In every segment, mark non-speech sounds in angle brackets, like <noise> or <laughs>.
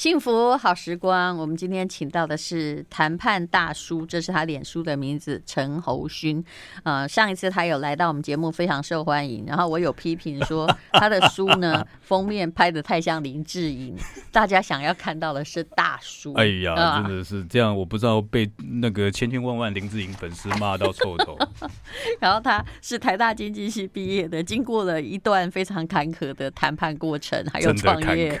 幸福好时光，我们今天请到的是谈判大叔，这是他脸书的名字陈侯勋。呃，上一次他有来到我们节目，非常受欢迎。然后我有批评说他的书呢封面拍的太像林志颖，<laughs> 大家想要看到的是大叔。哎呀，呃、真的是这样，我不知道被那个千千万万林志颖粉丝骂到臭头。<laughs> 然后他是台大经济系毕业的，经过了一段非常坎坷的谈判过程，还有创业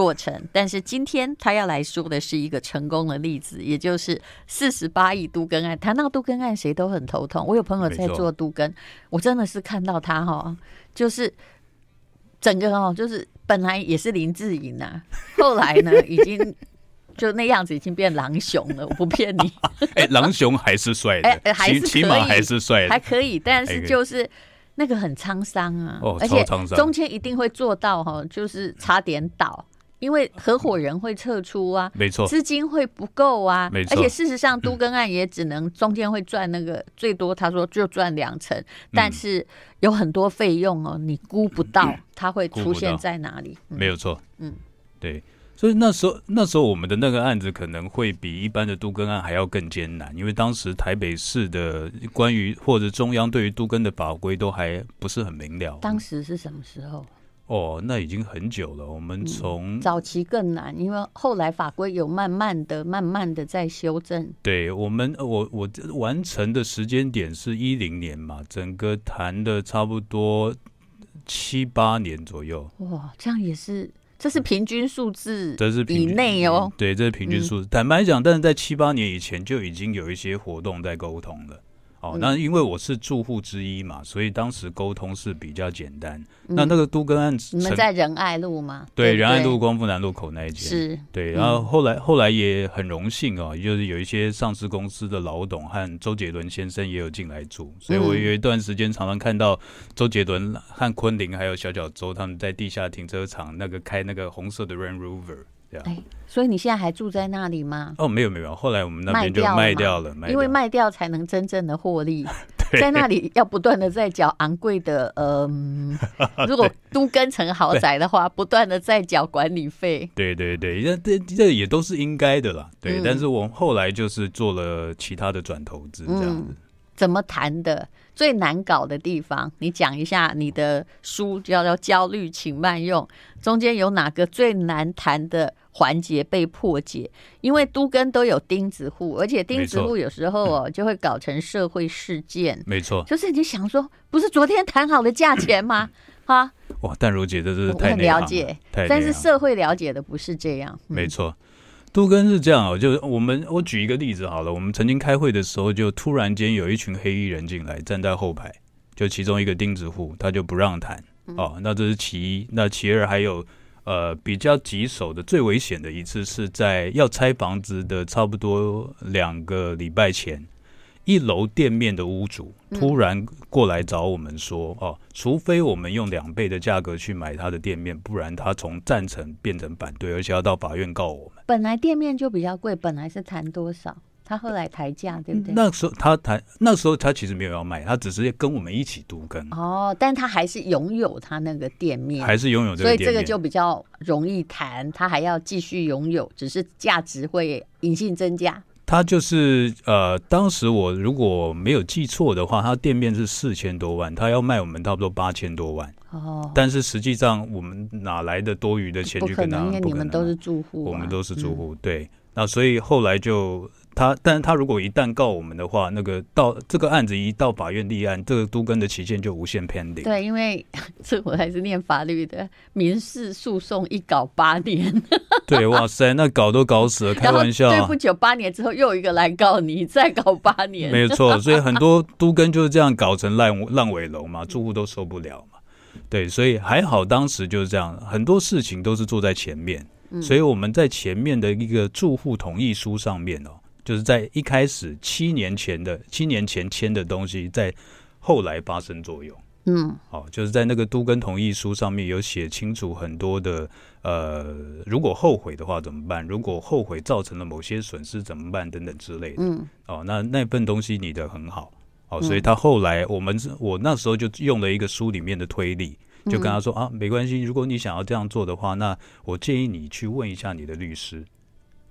过程，但是今天他要来说的是一个成功的例子，也就是四十八亿都更案。谈到都更案，谁都很头痛。我有朋友在做都更，我真的是看到他哈，就是整个哦，就是本来也是林志颖呐，后来呢，已经就那样子，已经变狼熊了。我不骗你，<laughs> <laughs> 哎，狼熊还是帅的，哎，还是起码还是帅的，还可以，但是就是。那个很沧桑啊，而且中间一定会做到哈，就是差点倒，因为合伙人会撤出啊，没错，资金会不够啊，没错，而且事实上都更案也只能中间会赚那个最多，他说就赚两成，但是有很多费用哦，你估不到 <clears throat> 它会出现在哪里，没有错，嗯，对。所以那时候，那时候我们的那个案子可能会比一般的都更案还要更艰难，因为当时台北市的关于或者中央对于都更的法规都还不是很明了。当时是什么时候？哦，那已经很久了。我们从、嗯、早期更难，因为后来法规有慢慢的、慢慢的在修正。对我们，我我完成的时间点是一零年嘛，整个谈的差不多七八年左右。哇，这样也是。这是平均数字，这是以内哦。对，这是平均数字。坦白讲，但是在七八年以前就已经有一些活动在沟通了。哦，那因为我是住户之一嘛，所以当时沟通是比较简单。嗯、那那个都更案，你们在仁爱路吗？对，仁爱路光复南路口那一间是。对，然后后来、嗯、后来也很荣幸哦，就是有一些上市公司的老董和周杰伦先生也有进来住，所以我有一段时间常常看到周杰伦和昆凌还有小小周他们在地下停车场那个开那个红色的 Range Rover。哎，所以你现在还住在那里吗？哦，没有没有，后来我们那边就卖掉了，因为卖掉才能真正的获利。<laughs> 在那里要不断的在缴昂贵的，嗯、呃，<laughs> 如果都跟成豪宅的话，不断的在缴管理费。对对对，这这这也都是应该的啦。对，嗯、但是我们后来就是做了其他的转投资，这样子。嗯、怎么谈的？最难搞的地方，你讲一下。你的书叫叫《焦虑，请慢用》，中间有哪个最难谈的环节被破解？因为都跟都有钉子户，而且钉子户有时候哦就会搞成社会事件。没错，就是你想说，不是昨天谈好的价钱吗？哈，哇，淡如姐，这是太很了解，但是社会了解的不是这样。嗯、没错。都跟是这样哦，就我们我举一个例子好了，我们曾经开会的时候，就突然间有一群黑衣人进来，站在后排，就其中一个钉子户，他就不让谈哦。那这是其一，那其二还有呃比较棘手的、最危险的一次，是在要拆房子的差不多两个礼拜前。一楼店面的屋主突然过来找我们说：“、哦，除非我们用两倍的价格去买他的店面，不然他从赞成变成反对，而且要到法院告我们。”本来店面就比较贵，本来是谈多少？他后来抬价，对不对？那时候他抬，那时候他其实没有要卖，他只是跟我们一起独耕。哦，但他还是拥有他那个店面，还是拥有这个店面，所以这个就比较容易谈。他还要继续拥有，只是价值会隐性增加。他就是呃，当时我如果没有记错的话，他店面是四千多万，他要卖我们差不多八千多万。哦，但是实际上我们哪来的多余的钱去跟他？因为你们都是住户，我们都是住户，对。那所以后来就。他，但是他如果一旦告我们的话，那个到这个案子一到法院立案，这个都更的期限就无限 pending。对，因为这我还是念法律的，民事诉讼一搞八年。<laughs> 对，哇塞，那搞都搞死了，开玩笑。对不久，八年之后又一个来告你，再搞八年。没错，所以很多都更就是这样搞成烂烂尾楼嘛，住户都受不了嘛。对，所以还好当时就是这样，很多事情都是坐在前面，所以我们在前面的一个住户同意书上面哦。就是在一开始七年前的七年前签的东西，在后来发生作用。嗯，好，就是在那个都跟同意书上面有写清楚很多的，呃，如果后悔的话怎么办？如果后悔造成了某些损失怎么办？等等之类的。嗯，哦，那那份东西拟的很好，哦，所以他后来我们我那时候就用了一个书里面的推理，就跟他说、嗯、啊，没关系，如果你想要这样做的话，那我建议你去问一下你的律师。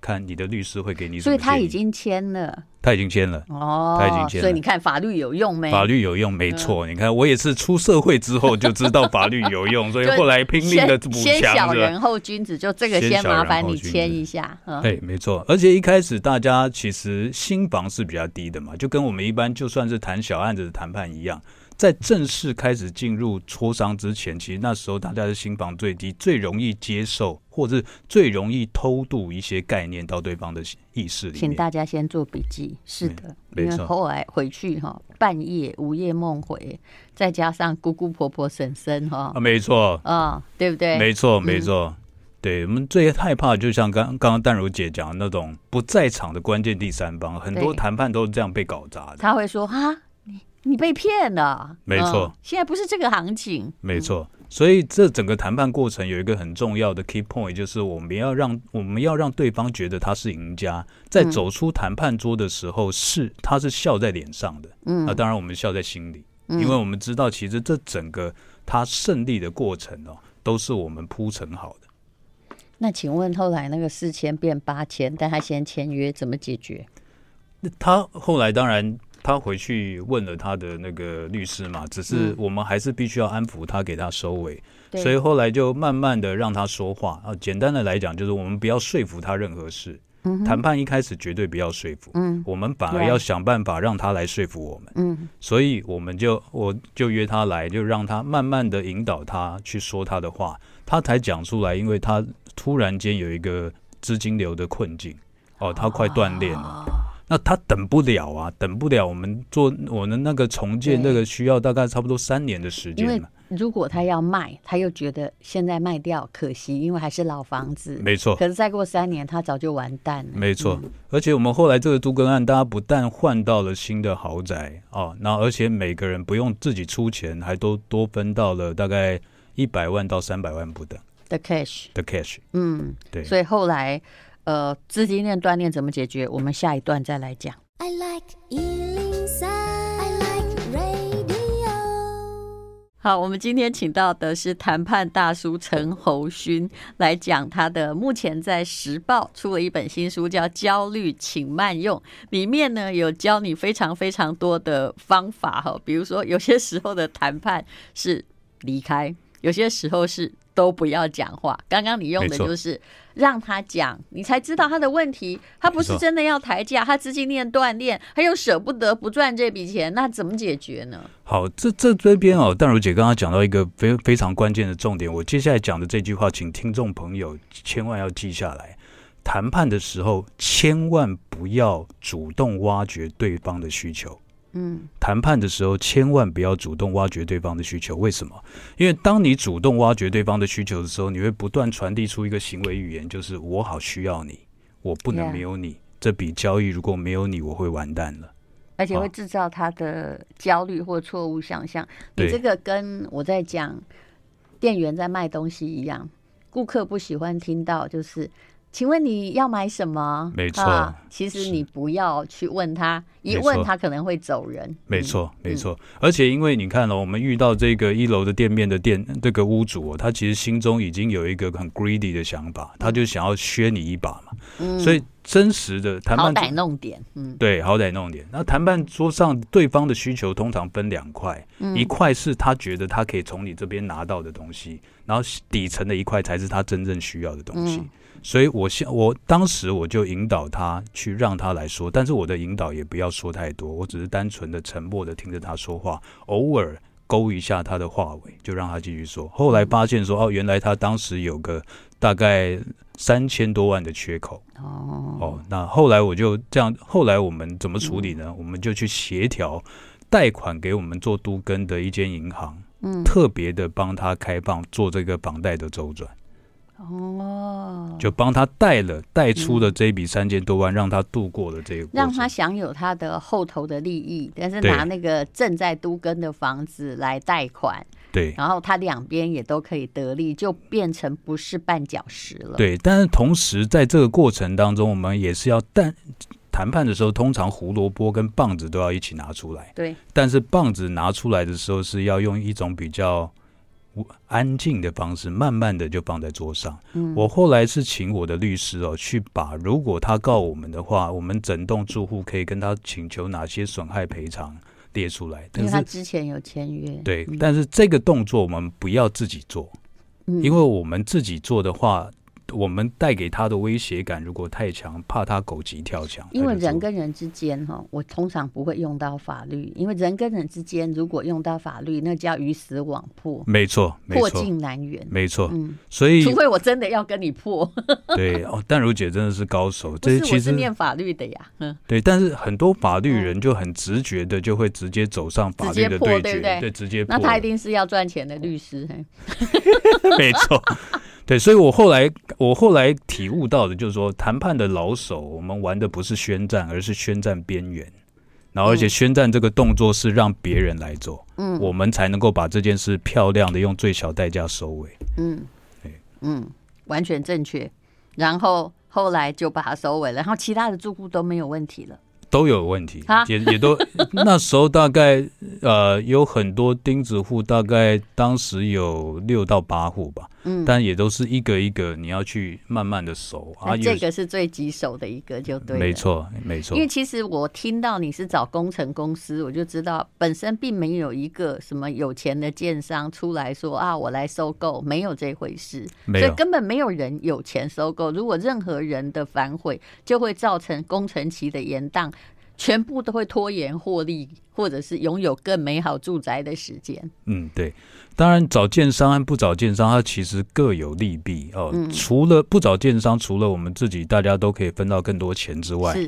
看你的律师会给你，所以他已经签了，他已经签了哦，他已经签了，所以你看法律有用没？法律有用，没错。你看我也是出社会之后就知道法律有用，<laughs> 所以后来拼命的补强。先小人后君子，就这个先麻烦你签一下。对，没错。而且一开始大家其实新房是比较低的嘛，就跟我们一般就算是谈小案子的谈判一样。在正式开始进入磋商之前，其实那时候大家的心房最低，最容易接受，或者是最容易偷渡一些概念到对方的意识里面。请大家先做笔记。是的，因为后来回去哈，半夜午夜梦回，再加上姑姑婆婆婶婶哈，啊，没错，啊，对不对？没错，没错。嗯、对我们最害怕，就像刚刚刚淡如姐讲的那种不在场的关键第三方，很多谈判都是这样被搞砸的。他会说哈。你被骗了，没错、嗯。现在不是这个行情，没错。所以这整个谈判过程有一个很重要的 key point，就是我们要让我们要让对方觉得他是赢家，在走出谈判桌的时候是他是笑在脸上的。嗯，那当然我们笑在心里，因为我们知道其实这整个他胜利的过程哦，都是我们铺陈好的。那请问后来那个四千变八千，但他先签约怎么解决？那他后来当然。他回去问了他的那个律师嘛，只是我们还是必须要安抚他，给他收尾。嗯、所以后来就慢慢的让他说话啊。简单的来讲，就是我们不要说服他任何事。谈、嗯、判一开始绝对不要说服，嗯，我们反而要想办法让他来说服我们。嗯，所以我们就我就约他来，就让他慢慢的引导他去说他的话，他才讲出来。因为他突然间有一个资金流的困境，哦，他快断裂了。啊那他等不了啊，等不了。我们做我们那个重建，那个需要大概差不多三年的时间。因为如果他要卖，他又觉得现在卖掉可惜，因为还是老房子。没错。可是再过三年，他早就完蛋了。没错。而且我们后来这个都更案，大家不但换到了新的豪宅哦，那而且每个人不用自己出钱，还都多分到了大概一百万到三百万不等的 cash。的 cash。嗯，对。所以后来。呃，资金链断裂怎么解决？我们下一段再来讲。I like 103, I like radio。好，我们今天请到的是谈判大叔陈侯勋来讲他的，目前在时报出了一本新书，叫《焦虑请慢用》，里面呢有教你非常非常多的方法哈，比如说有些时候的谈判是离开，有些时候是。都不要讲话。刚刚你用的就是让他讲，你才知道他的问题。他不是真的要抬价，他资金链断裂，他又舍不得不赚这笔钱，那怎么解决呢？好，这这这边哦，淡如姐刚刚讲到一个非非常关键的重点，我接下来讲的这句话，请听众朋友千万要记下来。谈判的时候，千万不要主动挖掘对方的需求。嗯，谈判的时候千万不要主动挖掘对方的需求。为什么？因为当你主动挖掘对方的需求的时候，你会不断传递出一个行为语言，就是我好需要你，我不能没有你。这笔交易如果没有你，我会完蛋了。而且会制造他的焦虑或错误想象。你这个跟我在讲店员在卖东西一样，顾客不喜欢听到就是。请问你要买什么？没错、啊，其实你不要去问他，一问他可能会走人。没错，没错、嗯。而且因为你看了、哦，我们遇到这个一楼的店面的店这个屋主、哦，他其实心中已经有一个很 greedy 的想法，他就想要削你一把嘛。嗯、所以真实的谈判，好歹弄点，嗯，对，好歹弄点。那谈判桌上对方的需求通常分两块，嗯、一块是他觉得他可以从你这边拿到的东西，然后底层的一块才是他真正需要的东西。嗯所以我现我当时我就引导他去让他来说，但是我的引导也不要说太多，我只是单纯的沉默的听着他说话，偶尔勾一下他的话尾，就让他继续说。后来发现说，哦，原来他当时有个大概三千多万的缺口。哦哦，那后来我就这样，后来我们怎么处理呢？我们就去协调贷款给我们做都跟的一间银行，嗯，特别的帮他开放做这个房贷的周转。哦，就帮他贷了，贷出了这笔三千多万，让他度过了这个，让他享有他的后头的利益，但是拿那个正在都更的房子来贷款，对，然后他两边也都可以得利，就变成不是绊脚石了。对，但是同时在这个过程当中，我们也是要但谈判的时候，通常胡萝卜跟棒子都要一起拿出来。对，但是棒子拿出来的时候是要用一种比较。安静的方式，慢慢的就放在桌上。嗯，我后来是请我的律师哦，去把如果他告我们的话，我们整栋住户可以跟他请求哪些损害赔偿列出来。因为他之前有签约。对，嗯，但是这个动作我们不要自己做，嗯，因为我们自己做的话。我们带给他的威胁感如果太强，怕他狗急跳墙。因为人跟人之间哈，我通常不会用到法律，因为人跟人之间如果用到法律，那叫鱼死网破。没错，破镜难圆。没错，嗯，所以除非我真的要跟你破。<laughs> 对哦，淡如姐真的是高手。这是，其实我是念法律的呀。嗯，对，但是很多法律人就很直觉的就会直接走上法律的对决，对不对？对，直接破。那他一定是要赚钱的律师。<laughs> 没错。对，所以我后来我后来体悟到的就是说，谈判的老手，我们玩的不是宣战，而是宣战边缘。然后，而且宣战这个动作是让别人来做，嗯，我们才能够把这件事漂亮的用最小代价收尾。嗯，对，嗯，完全正确。然后后来就把它收尾了，然后其他的住户都没有问题了。都有问题，也也都 <laughs> 那时候大概呃有很多钉子户，大概当时有六到八户吧，嗯，但也都是一个一个你要去慢慢的熟啊。这个是最棘手的一个，就对，没错没错。因为其实我听到你是找工程公司，我就知道本身并没有一个什么有钱的建商出来说啊，我来收购，没有这回事，所以根本没有人有钱收购。如果任何人的反悔，就会造成工程期的延宕。全部都会拖延获利，或者是拥有更美好住宅的时间。嗯，对。当然，找建商和不找建商，它其实各有利弊哦。嗯、除了不找建商，除了我们自己大家都可以分到更多钱之外，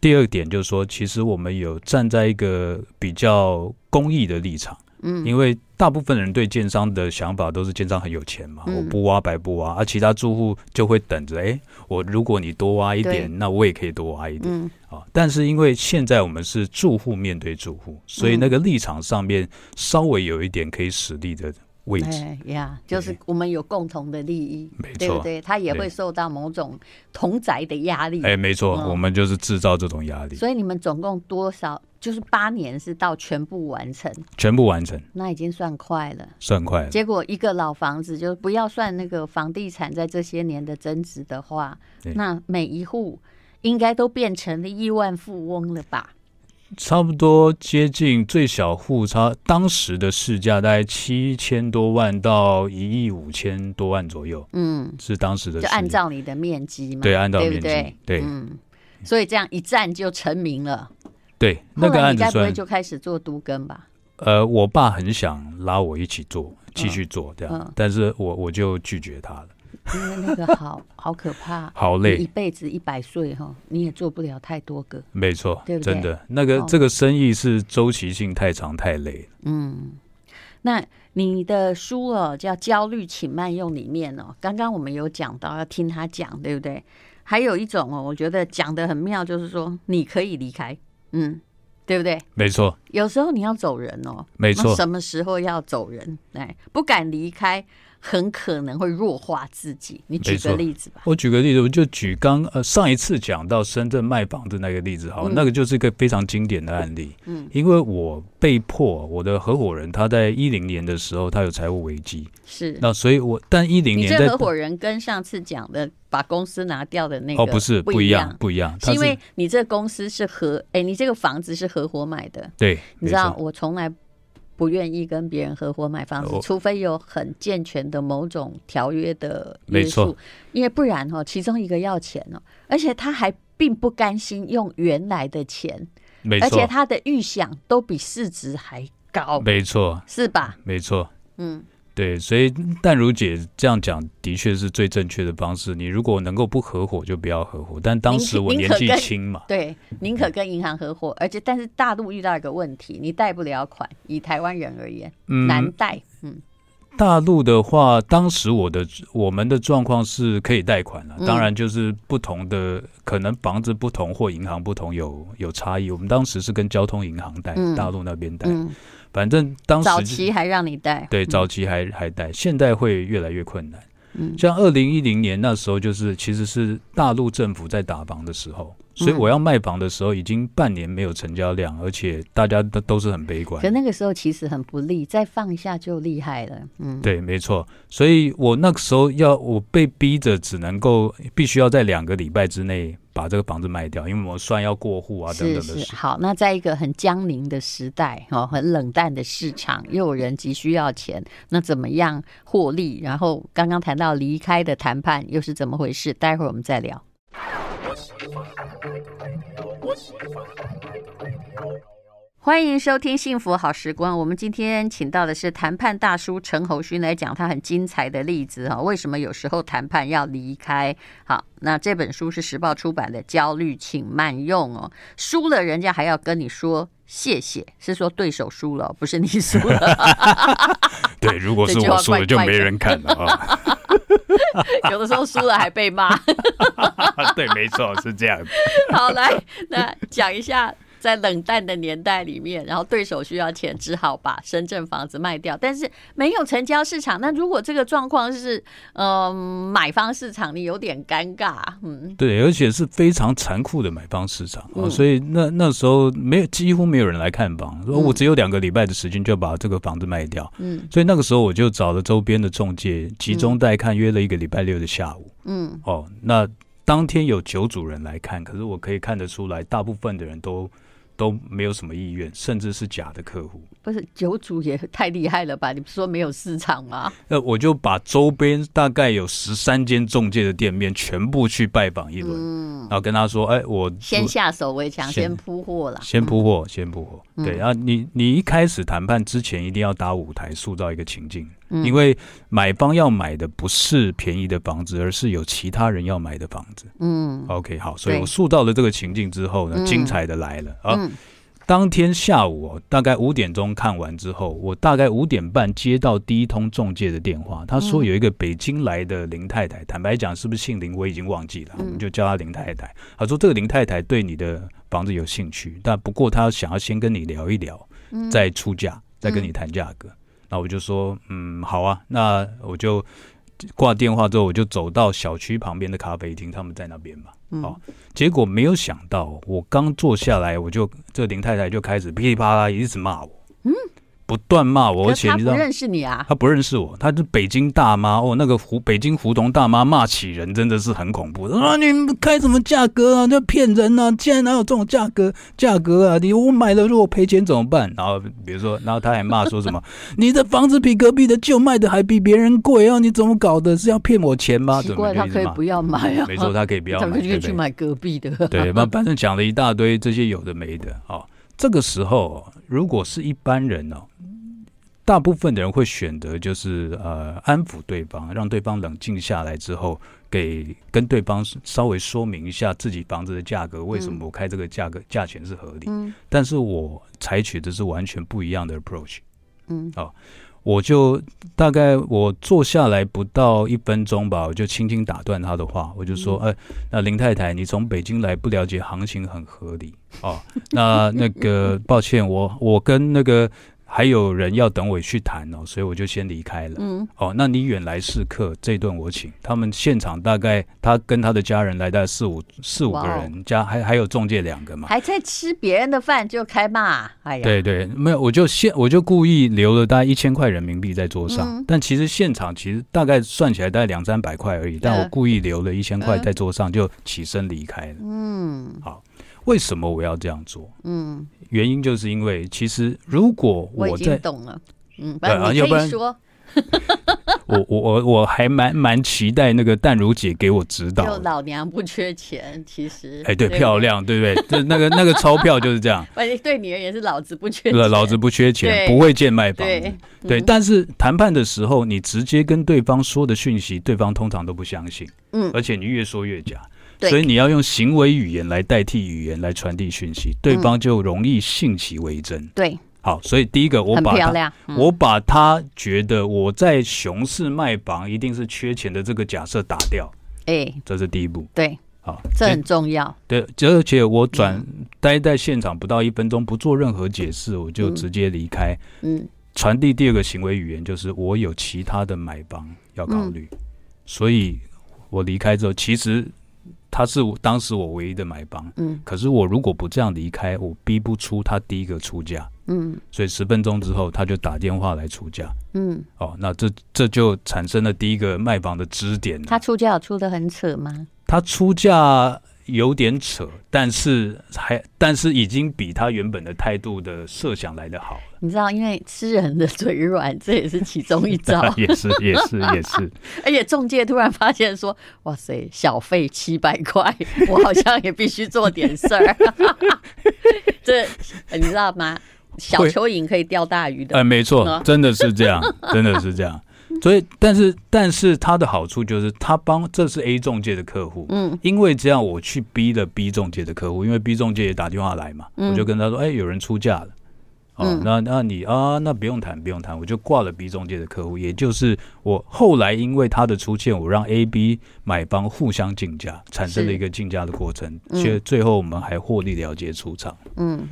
第二点就是说，其实我们有站在一个比较公益的立场。嗯，因为大部分人对建商的想法都是建商很有钱嘛，嗯、我不挖白不挖，而、啊、其他住户就会等着，哎，我如果你多挖一点，那我也可以多挖一点，嗯、啊。但是因为现在我们是住户面对住户，所以那个立场上面稍微有一点可以使力的位置，呀，就是我们有共同的利益，没错，对不对？他也会受到某种同宅的压力，哎，没错，我们就是制造这种压力。所以你们总共多少？就是八年是到全部完成，全部完成，那已经算快了，算快了。结果一个老房子，就不要算那个房地产在这些年的增值的话，那每一户应该都变成了亿万富翁了吧？差不多接近最小户，差当时的市价大概七千多万到一亿五千多万左右。嗯，是当时的，就按照你的面积嘛，对，按照面积，对，对，嗯，所以这样一战就成名了。对，那个案子你该不会就开始做都更吧？呃，我爸很想拉我一起做，继续做这样，嗯、但是我我就拒绝他了，因为那个好好可怕，<laughs> 好累，一辈子一百岁哈，你也做不了太多个，没错，对不对？真的，那个、哦、这个生意是周期性太长太累。嗯，那你的书哦叫《焦虑，请慢用》里面哦，刚刚我们有讲到要听他讲，对不对？还有一种哦，我觉得讲的很妙，就是说你可以离开。嗯，对不对？没错。有时候你要走人哦，没错。什么时候要走人？哎，不敢离开，很可能会弱化自己。你举个例子吧。我举个例子，我就举刚呃上一次讲到深圳卖房子那个例子，好，嗯、那个就是一个非常经典的案例。嗯，因为我被迫，我的合伙人他在一零年的时候，他有财务危机。是。那所以我，但一零年，你这合伙人跟上次讲的。把公司拿掉的那个哦，不是不一样，不一样，是因为你这个公司是合哎，你这个房子是合伙买的，对，你知道我从来不愿意跟别人合伙买房子，除非有很健全的某种条约的约束，因为不然哦，其中一个要钱哦，而且他还并不甘心用原来的钱，没错，而且他的预想都比市值还高，没错，是吧？没错，嗯。对，所以淡如姐这样讲的确是最正确的方式。你如果能够不合伙，就不要合伙。但当时我年纪轻嘛，对，宁可跟银行合伙。而且，但是大陆遇到一个问题，你贷不了款。以台湾人而言，嗯、难贷。嗯，大陆的话，当时我的我们的状况是可以贷款了。当然，就是不同的，嗯、可能房子不同或银行不同有有差异。我们当时是跟交通银行贷，嗯、大陆那边贷。嗯反正当时早期还让你带，对，早期还还带，现在会越来越困难。嗯，像二零一零年那时候，就是其实是大陆政府在打房的时候。所以我要卖房的时候，已经半年没有成交量，而且大家都都是很悲观。可那个时候其实很不利，再放一下就厉害了。嗯，对，没错。所以我那个时候要我被逼着只能够必须要在两个礼拜之内把这个房子卖掉，因为我算要过户啊等等的事。是是。好，那在一个很僵凝的时代哦，很冷淡的市场，又有人急需要钱，那怎么样获利？然后刚刚谈到离开的谈判又是怎么回事？待会儿我们再聊。欢迎收听《幸福好时光》。我们今天请到的是谈判大叔陈侯勋来讲他很精彩的例子哈。为什么有时候谈判要离开？好，那这本书是时报出版的，《焦虑请慢用》哦。输了人家还要跟你说谢谢，是说对手输了，<laughs> 不是你输了。<laughs> 对，如果是我输了，就没人看了啊。<laughs> 有的时候输了还被骂。对，没错，是这样。好，来，那讲一下。在冷淡的年代里面，然后对手需要钱，只好把深圳房子卖掉。但是没有成交市场。那如果这个状况是，嗯、呃，买方市场，你有点尴尬。嗯，对，而且是非常残酷的买方市场。嗯、所以那那时候没有，几乎没有人来看房。说我只有两个礼拜的时间就把这个房子卖掉。嗯，所以那个时候我就找了周边的中介集中带看，约了一个礼拜六的下午。嗯，哦，那当天有九组人来看，可是我可以看得出来，大部分的人都。都没有什么意愿，甚至是假的客户。不是酒主也太厉害了吧？你不是说没有市场吗？那我就把周边大概有十三间中介的店面全部去拜访一轮，嗯，然后跟他说：“哎，我先下手为强，先铺货了，先铺货，先铺货。嗯”对，然后你你一开始谈判之前一定要搭舞台，塑造一个情境，嗯，因为买方要买的不是便宜的房子，而是有其他人要买的房子。嗯，OK，好，所以我塑造了这个情境之后呢，精彩的来了啊！嗯当天下午哦，大概五点钟看完之后，我大概五点半接到第一通中介的电话，他说有一个北京来的林太太，坦白讲是不是姓林我已经忘记了，我们就叫她林太太。他说这个林太太对你的房子有兴趣，但不过她想要先跟你聊一聊，再出价，再跟你谈价格。那我就说嗯好啊，那我就。挂电话之后，我就走到小区旁边的咖啡厅，他们在那边嘛。好，结果没有想到，我刚坐下来，我就这林太太就开始噼里啪啦一直骂我。嗯。不断骂我，而且你知道他不认识你啊？他不认识我，他是北京大妈哦。那个胡北京胡同大妈骂起人真的是很恐怖的啊！你开什么价格啊？这骗人啊！现在哪有这种价格？价格啊！你我买了，如果赔钱怎么办？然后比如说，然后他还骂说什么？<laughs> 你的房子比隔壁的旧卖的还比别人贵啊！你怎么搞的？是要骗我钱吗？奇怪，他可以不要买啊。没错，他可以不要买，他可以去买隔壁的。对，反正讲了一大堆这些有的没的哦。这个时候，如果是一般人哦。大部分的人会选择就是呃安抚对方，让对方冷静下来之后，给跟对方稍微说明一下自己房子的价格，为什么我开这个价格价钱是合理。嗯，但是我采取的是完全不一样的 approach。嗯，哦，我就大概我坐下来不到一分钟吧，我就轻轻打断他的话，我就说，哎，那林太太，你从北京来不了解行情很合理。哦，那那个 <laughs> 抱歉，我我跟那个。还有人要等我去谈哦，所以我就先离开了。嗯，哦，那你远来是客，这顿我请。他们现场大概他跟他的家人来，大概四五四五个人，哇加还还有中介两个嘛。还在吃别人的饭就开骂，哎呀！对对，没有，我就现我就故意留了大概一千块人民币在桌上，嗯、但其实现场其实大概算起来大概两三百块而已，但我故意留了一千块在桌上，就起身离开了。嗯，好。为什么我要这样做？嗯，原因就是因为其实如果我在我懂了，嗯，要不然说，我我我我还蛮蛮期待那个淡如姐给我指导。就老娘不缺钱，其实哎，对，漂亮，对不对？这那个那个钞票就是这样。<laughs> 反对你而言是老子不缺钱，老子不缺钱，不会贱卖房子。对，但是谈判的时候，你直接跟对方说的讯息，对方通常都不相信。嗯，而且你越说越假。所以你要用行为语言来代替语言来传递讯息，对方就容易信其为真。对，好，所以第一个我把他，我把他觉得我在熊市卖房一定是缺钱的这个假设打掉。哎，这是第一步。对，好，这很重要。对，而且我转待在现场不到一分钟，不做任何解释，我就直接离开。嗯，传递第二个行为语言就是我有其他的买房要考虑。所以我离开之后，其实他是我当时我唯一的买方。嗯，可是我如果不这样离开，我逼不出他第一个出价。嗯，所以十分钟之后他就打电话来出价。嗯，哦，那这这就产生了第一个卖房的支点。他出价出的很扯吗？他出价。有点扯，但是还但是已经比他原本的态度的设想来得好了。你知道，因为吃人的嘴软，这也是其中一招。<laughs> 也是也是也是。<laughs> 而且中介突然发现说：“哇塞，小费七百块，我好像也必须做点事儿。<laughs> ”这你知道吗？小蚯蚓可以钓大鱼的。哎，没错，真的是这样，真的是这样。所以，但是，但是他的好处就是，他帮这是 A 中介的客户，嗯，因为这样我去逼了 B 中介的客户，因为 B 中介也打电话来嘛，嗯、我就跟他说，哎、欸，有人出价了，哦，嗯、那那你啊，那不用谈，不用谈，我就挂了 B 中介的客户，也就是我后来因为他的出现，我让 A、B 买方互相竞价，产生了一个竞价的过程，所以最后我们还获利了结出场，嗯，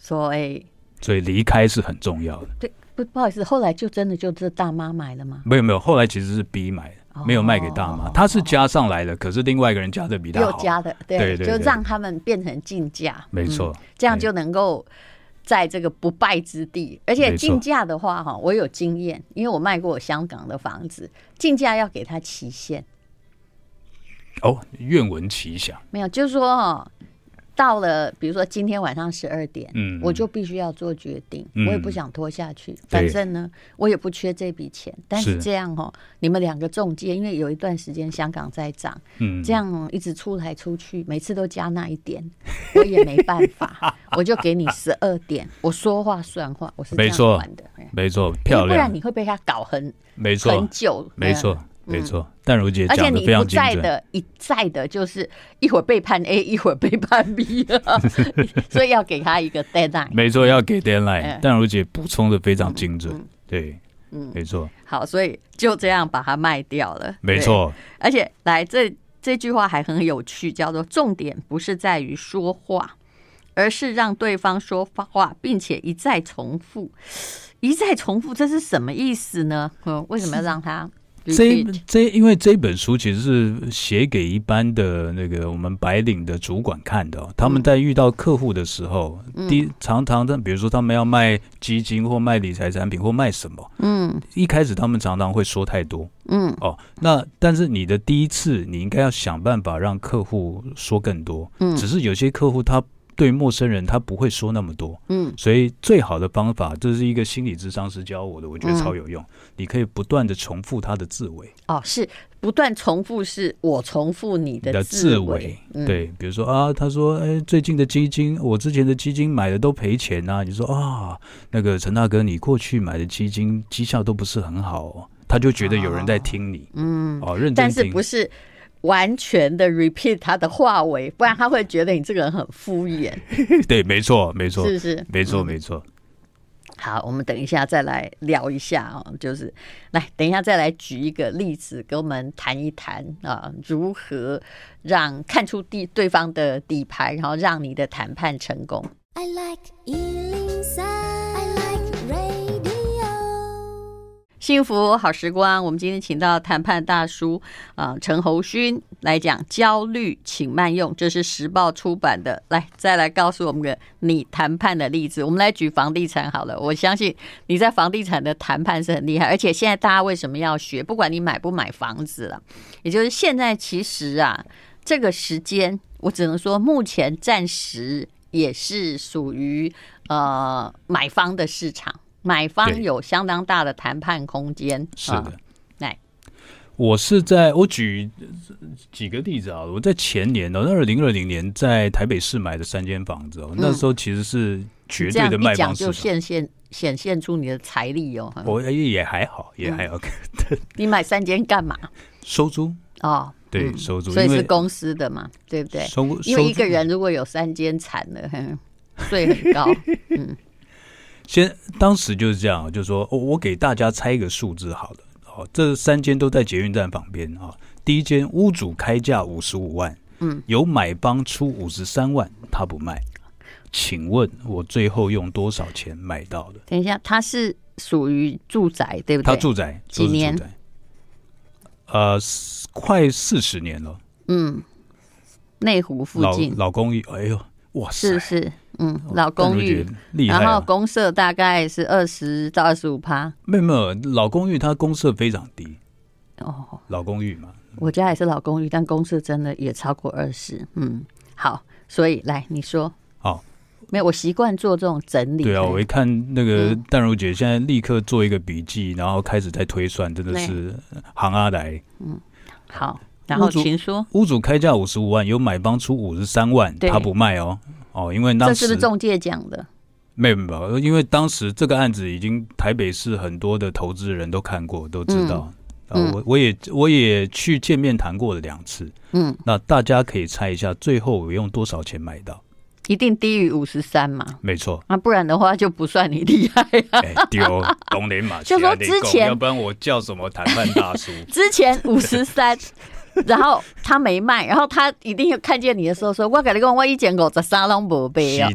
所以所以离开是很重要的，对。不不好意思，后来就真的就这大妈买了吗？没有没有，后来其实是 B 买的，没有卖给大妈。他是加上来的，可是另外一个人加的比他好。又加的，对，就让他们变成竞价。没错，这样就能够在这个不败之地。而且竞价的话，哈，我有经验，因为我卖过我香港的房子，竞价要给他期限。哦，愿闻其详。没有，就是说哈。到了，比如说今天晚上十二点，嗯，我就必须要做决定，嗯、我也不想拖下去。反正呢，我也不缺这笔钱。但是这样哦，你们两个中介，因为有一段时间香港在涨，嗯，这样一直出来出去，每次都加那一点，我也没办法，我就给你十二点，我说话算话，我是这样玩的，没错，漂亮，不然你会被他搞很没错很久，没错。没错，淡如姐讲的非常精准。而且你不在的，一再的就是一会儿背叛 A，一会儿背叛 B，<laughs> 所以要给他一个 deadline。没错，要给 deadline。淡如姐补充的非常精准，对，嗯，没错。好，所以就这样把它卖掉了。没错，而且来这这句话还很有趣，叫做重点不是在于说话，而是让对方说话，并且一再重复，一再重复，这是什么意思呢？嗯，为什么要让他？这这，因为这本书其实是写给一般的那个我们白领的主管看的，他们在遇到客户的时候，第常常的，比如说他们要卖基金或卖理财产品或卖什么，嗯，一开始他们常常会说太多，嗯，哦，那但是你的第一次，你应该要想办法让客户说更多，嗯，只是有些客户他。对陌生人，他不会说那么多，嗯，所以最好的方法，这是一个心理智商师教我的，我觉得超有用。嗯、你可以不断的重复他的字尾，哦，是不断重复，是我重复你的字尾，嗯、对，比如说啊，他说，哎，最近的基金，我之前的基金买的都赔钱啊，你说啊，那个陈大哥，你过去买的基金绩效都不是很好，哦，他就觉得有人在听你，哦、嗯，哦，认真听，但是不是。完全的 repeat 他的话尾，不然他会觉得你这个人很敷衍。<laughs> 对，没错，没错，是是，没错，没错。好，我们等一下再来聊一下哦，就是来等一下再来举一个例子，跟我们谈一谈啊，如何让看出地对方的底牌，然后让你的谈判成功。I like 幸福好时光，我们今天请到谈判大叔啊陈侯勋来讲焦虑，请慢用，这是时报出版的。来，再来告诉我们个你谈判的例子。我们来举房地产好了，我相信你在房地产的谈判是很厉害，而且现在大家为什么要学？不管你买不买房子了，也就是现在其实啊，这个时间我只能说，目前暂时也是属于呃买方的市场。买方有相当大的谈判空间，是的。来，我是在我举几个例子啊，我在前年哦，二零二零年在台北市买的三间房子哦，那时候其实是绝对的卖方市场，就显现显现出你的财力哦。我也还好，也还 OK。你买三间干嘛？收租哦，对，收租，所以是公司的嘛，对不对？收，因为一个人如果有三间惨了，税很高，嗯。先当时就是这样，就是说，我我给大家猜一个数字，好了，哦，这三间都在捷运站旁边啊。第一间屋主开价五十五万，嗯，有买方出五十三万，他不卖，请问我最后用多少钱买到的？等一下，他是属于住宅对不对？他住宅几年？呃，快四十年了。嗯，内湖附近老老公寓，哎呦，哇塞，是是，嗯，老公寓，厉害啊，然后公社大概是二十到二十五趴。没有没有，老公寓它公社非常低。哦，老公寓嘛，我家也是老公寓，但公社真的也超过二十。嗯，好，所以来你说。好。没有，我习惯做这种整理。对啊，我一看那个淡如姐现在立刻做一个笔记，然后开始在推算，真的是行阿来。嗯，好，然后请说。屋主开价五十五万，有买方出五十三万，他不卖哦。哦，因为当时这是不是中介讲的？没有没有，因为当时这个案子已经台北市很多的投资人都看过，都知道。嗯，我我也我也去见面谈过了两次。嗯，那大家可以猜一下，最后我用多少钱买到？一定低于五十三嘛？没错，那不然的话就不算你厉害啊！丢东林马，<laughs> 就说之前，要不然我叫什么谈判大叔？<laughs> 之前五十三，<laughs> 然后他没卖，然后他一定看见你的时候说：“我跟你讲，我一件狗在沙龙不背啊。”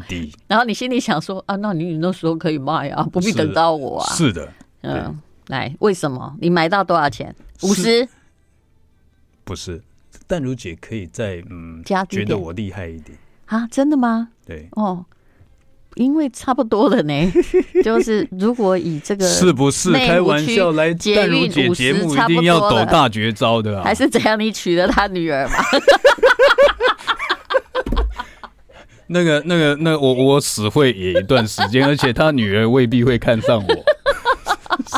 然后你心里想说：“啊，那你那时候可以卖啊，不必等到我啊。”是的，嗯，来，为什么你买到多少钱？五十？不是，但如姐可以再嗯，觉得我厉害一点。啊，真的吗？对哦，因为差不多了呢。<laughs> 就是如果以这个是不是开玩笑来淡如姐节目一定要抖大绝招的啊？还是怎样？你娶了他女儿吧？<laughs> 那个、那个、那个、我我死会也一段时间，而且他女儿未必会看上我，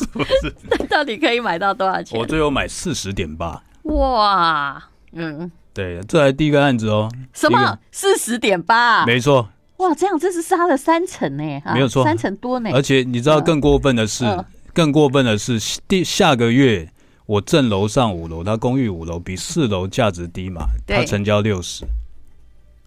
是不是？那到底可以买到多少钱？我最后买四十点八。哇，嗯。对，这还第一个案子哦。什么四十点八？没错。哇，这样这是杀了三成呢，没有错，三成多呢。而且你知道更过分的是，更过分的是，第下个月我正楼上五楼，他公寓五楼比四楼价值低嘛，他成交六十。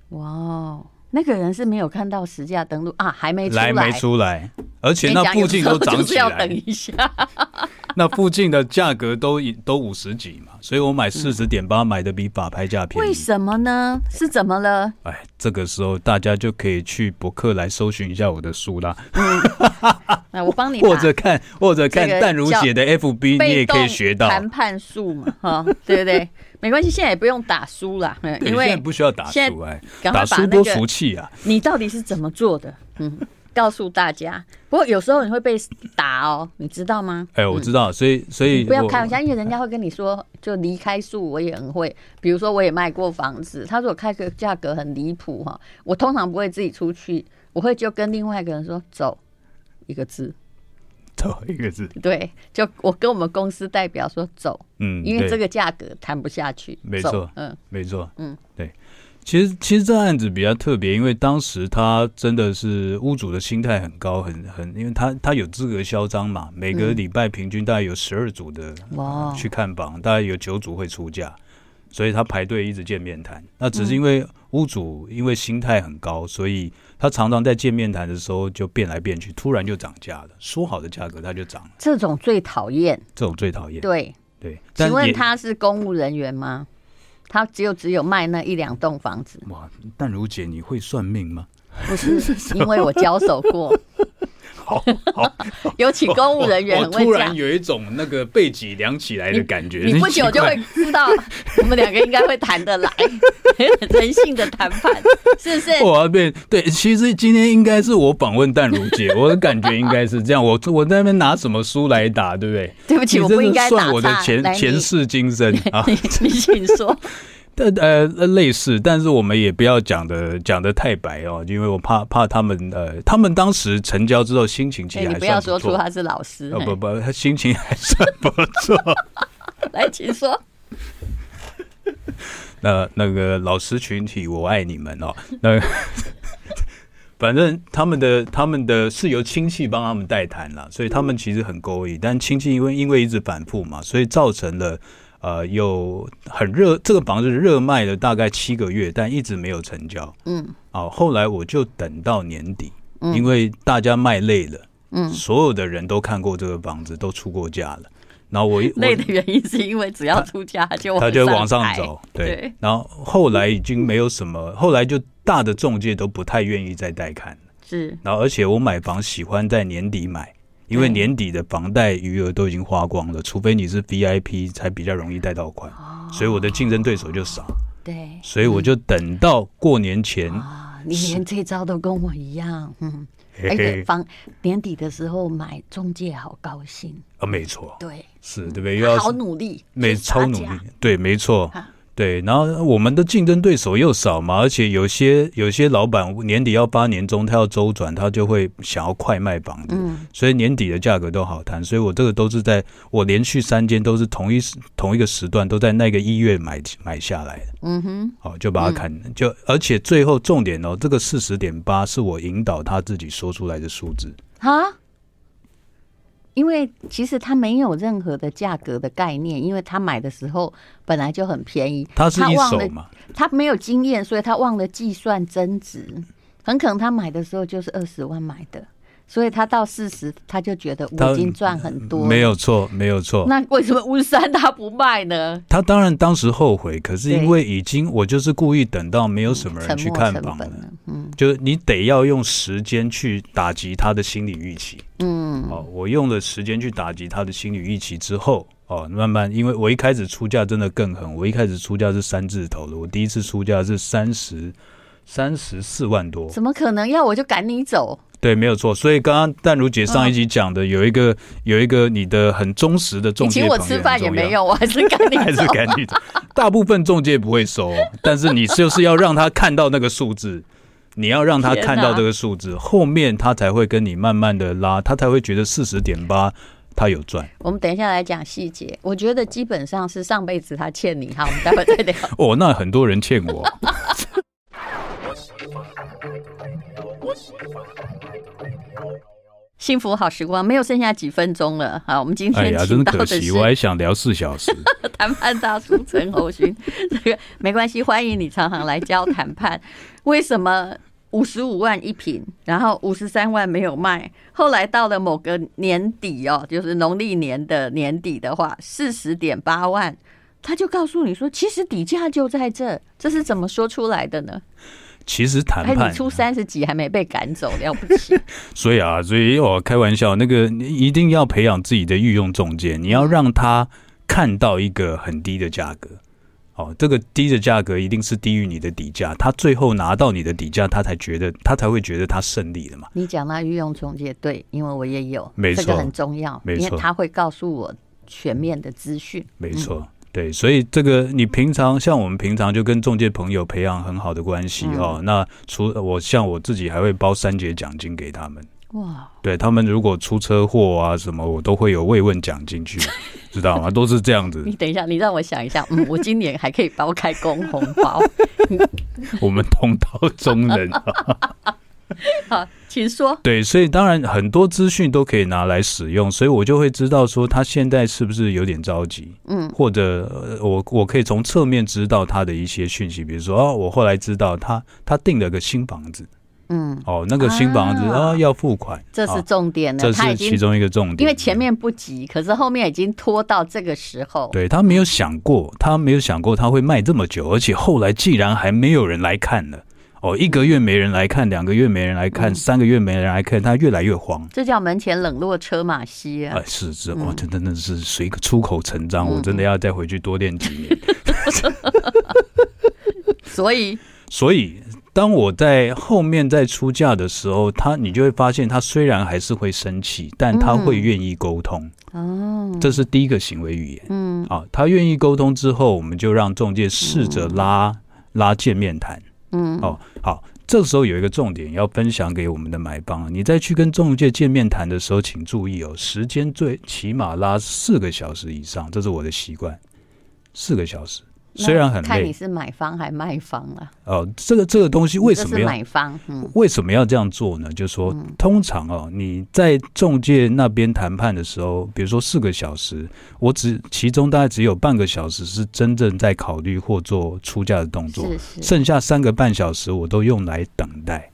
哇，那个人是没有看到实价登录啊，还没出来，来没出来，而且那附近都涨起来。要等一下。<laughs> <laughs> 那附近的价格都都五十几嘛，所以我买四十点八，买的比法拍价便宜。为什么呢？是怎么了？哎，这个时候大家就可以去博客来搜寻一下我的书啦。嗯，<laughs> 那我帮你或者看或者看淡如姐的 FB，你也可以学到谈判术嘛，哈，<laughs> 对不对？没关系，现在也不用打书啦，因为现在不需要打书哎，打书多俗气啊！你到底是怎么做的？嗯。告诉大家，不过有时候你会被打哦，你知道吗？哎、欸，我知道，所以所以不要开玩笑，因为人家会跟你说，就离开数，我也很会。比如说，我也卖过房子，他说我开个价格很离谱哈，我通常不会自己出去，我会就跟另外一个人说走一个字，<laughs> 走一个字，对，就我跟我们公司代表说走，嗯，因为这个价格谈不下去，没错，嗯，没错，嗯，对。其实，其实这案子比较特别，因为当时他真的是屋主的心态很高，很很，因为他他有资格嚣张嘛，每个礼拜平均大概有十二组的哇去看房，大概有九组会出价，所以他排队一直见面谈。那只是因为屋主因为心态很高，所以他常常在见面谈的时候就变来变去，突然就涨价了，说好的价格他就涨了。这种最讨厌，这种最讨厌。对对，请问他是公务人员吗？他只有只有卖那一两栋房子。哇，淡如姐，你会算命吗？不是，因为我交手过。<laughs> 好，好，尤其公务人员突然有一种那个背脊凉起来的感觉。你不久就会知道，<laughs> 我们两个应该会谈得来，<laughs> 人性的谈判，是不是？我要变对，其实今天应该是我访问淡如姐，我的感觉应该是这样。我 <laughs> 我在那边拿什么书来打，对不对？对不起，我不应该算我的前前世今生啊！你你请说。呃呃类似，但是我们也不要讲的讲的太白哦，因为我怕怕他们呃，他们当时成交之后心情其实还算不错。你不要说出他是老师，哦不不，他心情还算不错。<laughs> 来，请说。<laughs> 那那个老师群体，我爱你们哦。那 <laughs> 反正他们的他们的是由亲戚帮他们代谈了，所以他们其实很勾引，但亲戚因为因为一直反复嘛，所以造成了。呃，有很热，这个房子热卖了大概七个月，但一直没有成交。嗯，哦，后来我就等到年底，嗯，因为大家卖累了，嗯，所有的人都看过这个房子，都出过价了。然后我 <laughs> 累的原因是因为只要出价就他就往上走，对。对，然后后来已经没有什么，后来就大的中介都不太愿意再带看了。是，然后而且我买房喜欢在年底买。因为年底的房贷余额都已经花光了，除非你是 VIP 才比较容易贷到款，哦、所以我的竞争对手就少。对，所以我就等到过年前。啊、你连这招都跟我一样，嗯，而且房年底的时候买中介好高兴。啊，没错，对，是对不对？又要好努力，没超努力，对，没错。对，然后我们的竞争对手又少嘛，而且有些有些老板年底要发年终，他要周转，他就会想要快卖房子，嗯，所以年底的价格都好谈。所以我这个都是在我连续三间都是同一时同一个时段，都在那个一月买买下来的，嗯哼，好，就把它砍，嗯、就而且最后重点哦，这个四十点八是我引导他自己说出来的数字。哈。因为其实他没有任何的价格的概念，因为他买的时候本来就很便宜，他是一手嘛，他没有经验，所以他忘了计算增值，很可能他买的时候就是二十万买的。所以他到四十，他就觉得我已经赚很多。没有错，没有错。那为什么五十三他不卖呢？他当然当时后悔，可是因为已经我就是故意等到没有什么人去看房了，嗯，就是你得要用时间去打击他的心理预期，嗯，哦，我用了时间去打击他的心理预期之后，哦，慢慢，因为我一开始出价真的更狠，我一开始出价是三字头的，我第一次出价是三十三十四万多，怎么可能？要我就赶你走？对，没有错。所以刚刚淡如姐上一集讲的，有一个、哦、有一个你的很忠实的中介朋友，请我吃饭也没用，我还是 <laughs> 赶你走，还是赶你走。大部分中介不会收，但是你就是要让他看到那个数字，你要让他看到这个数字，后面他才会跟你慢慢的拉，他才会觉得四十点八他有赚。我们等一下来讲细节，我觉得基本上是上辈子他欠你，哈，我们待会再聊。<laughs> 哦，那很多人欠我。<laughs> 幸福好时光没有剩下几分钟了，好，我们今天哎呀，真可惜，我还想聊四小时。<laughs> 谈判大叔陈侯勋，这个没关系，欢迎你常常来教谈判。为什么五十五万一平，然后五十三万没有卖？后来到了某个年底哦，就是农历年的年底的话，四十点八万，他就告诉你说，其实底价就在这，这是怎么说出来的呢？其实谈判，你出三十几还没被赶走，了不起。<laughs> 所以啊，所以我开玩笑，那个你一定要培养自己的御用中介，你要让他看到一个很低的价格。哦，这个低的价格一定是低于你的底价，他最后拿到你的底价，他才觉得他才会觉得他胜利了嘛。你讲那御用中介对，因为我也有，没错，这个很重要，没错，因为他会告诉我全面的资讯，没错。嗯对，所以这个你平常像我们平常就跟中介朋友培养很好的关系哦。嗯、那除我像我自己还会包三节奖金给他们。哇！对他们如果出车祸啊什么，我都会有慰问奖金去，知道吗？都是这样子。<laughs> 你等一下，你让我想一下。嗯，我今年还可以包开工红包。<laughs> 我们同道中人。<laughs> 好，请说。对，所以当然很多资讯都可以拿来使用，所以我就会知道说他现在是不是有点着急，嗯，或者我我可以从侧面知道他的一些讯息，比如说哦，我后来知道他他订了个新房子，嗯，哦，那个新房子啊、哦、要付款，这是重点呢，这是其中一个重点，因为前面不急，可是后面已经拖到这个时候，对，他没有想过，他没有想过他会卖这么久，而且后来既然还没有人来看了。哦，一个月没人来看，两个月没人来看，嗯、三个月没人来看，他越来越慌。这叫门前冷落车马稀啊！哎、是是，哇，这真的是随个出口成章，嗯、我真的要再回去多练几年。<laughs> 所以，所以当我在后面在出价的时候，他你就会发现，他虽然还是会生气，但他会愿意沟通。哦、嗯，这是第一个行为语言。嗯，啊，他愿意沟通之后，我们就让中介试着拉、嗯、拉见面谈。嗯，哦，好，这时候有一个重点要分享给我们的买方，你在去跟中介见面谈的时候，请注意哦，时间最起码拉四个小时以上，这是我的习惯，四个小时。虽然很累，看你是买方还卖方啊？哦，这个这个东西为什么要买方？嗯，为什么要这样做呢？就是说，通常哦，你在中介那边谈判的时候，比如说四个小时，我只其中大概只有半个小时是真正在考虑或做出价的动作，是是，剩下三个半小时我都用来等待，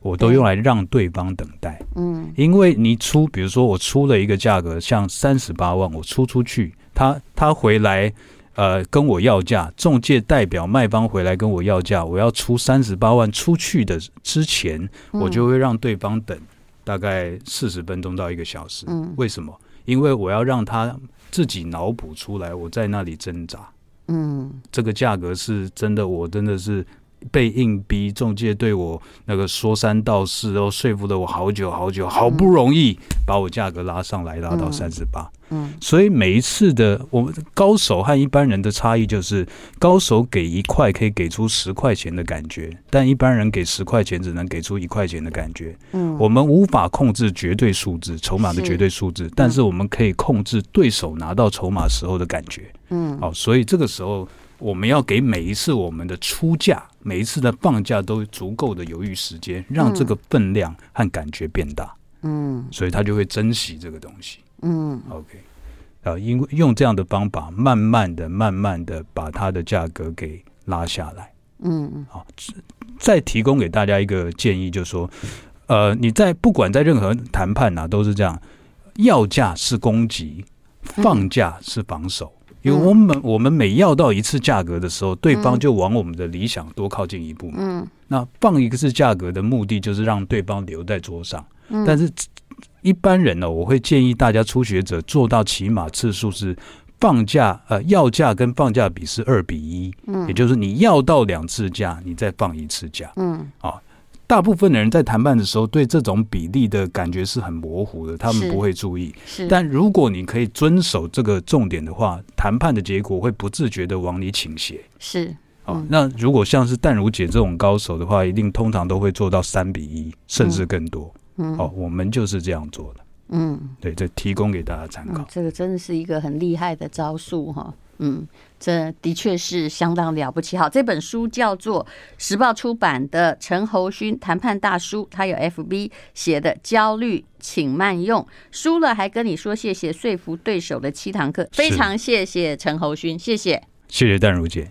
我都用来让对方等待。嗯，因为你出，比如说我出了一个价格，像三十八万，我出出去，他他回来。呃，跟我要价，中介代表卖方回来跟我要价，我要出三十八万出去的之前，我就会让对方等，大概四十分钟到一个小时。嗯，为什么？因为我要让他自己脑补出来，我在那里挣扎。嗯，这个价格是真的，我真的是。被硬逼，中介对我那个说三道四，然后说服了我好久好久，好不容易把我价格拉上来，拉到三十八。嗯，所以每一次的我们高手和一般人的差异就是，高手给一块可以给出十块钱的感觉，但一般人给十块钱只能给出一块钱的感觉。嗯，我们无法控制绝对数字，筹码的绝对数字，但是我们可以控制对手拿到筹码时候的感觉。嗯，好，所以这个时候。我们要给每一次我们的出价，每一次的放假都足够的犹豫时间，让这个分量和感觉变大。嗯，所以他就会珍惜这个东西。嗯，OK，啊，因为用这样的方法，慢慢的、慢慢的把它的价格给拉下来。嗯，好，再提供给大家一个建议，就是说，呃，你在不管在任何谈判呐，都是这样，要价是攻击，放价是防守。因为我们我们每要到一次价格的时候，对方就往我们的理想多靠近一步嘛。嗯，那放一个次价格的目的就是让对方留在桌上。嗯，但是一般人呢，我会建议大家初学者做到起码次数是放价呃要价跟放价比是二比一。嗯，也就是你要到两次价，你再放一次价。嗯，啊。大部分的人在谈判的时候，对这种比例的感觉是很模糊的，他们不会注意。是，但如果你可以遵守这个重点的话，谈判的结果会不自觉的往你倾斜。是，嗯、哦，那如果像是淡如姐这种高手的话，一定通常都会做到三比一，甚至更多。嗯，哦，我们就是这样做的。嗯，对，这提供给大家参考、嗯。这个真的是一个很厉害的招数哈。嗯，这的确是相当了不起。好，这本书叫做时报出版的陈侯勋谈判大叔，他有 FB 写的焦虑，请慢用，输了还跟你说谢谢，说服对手的七堂课，非常谢谢陈侯勋，谢谢，谢谢淡如姐。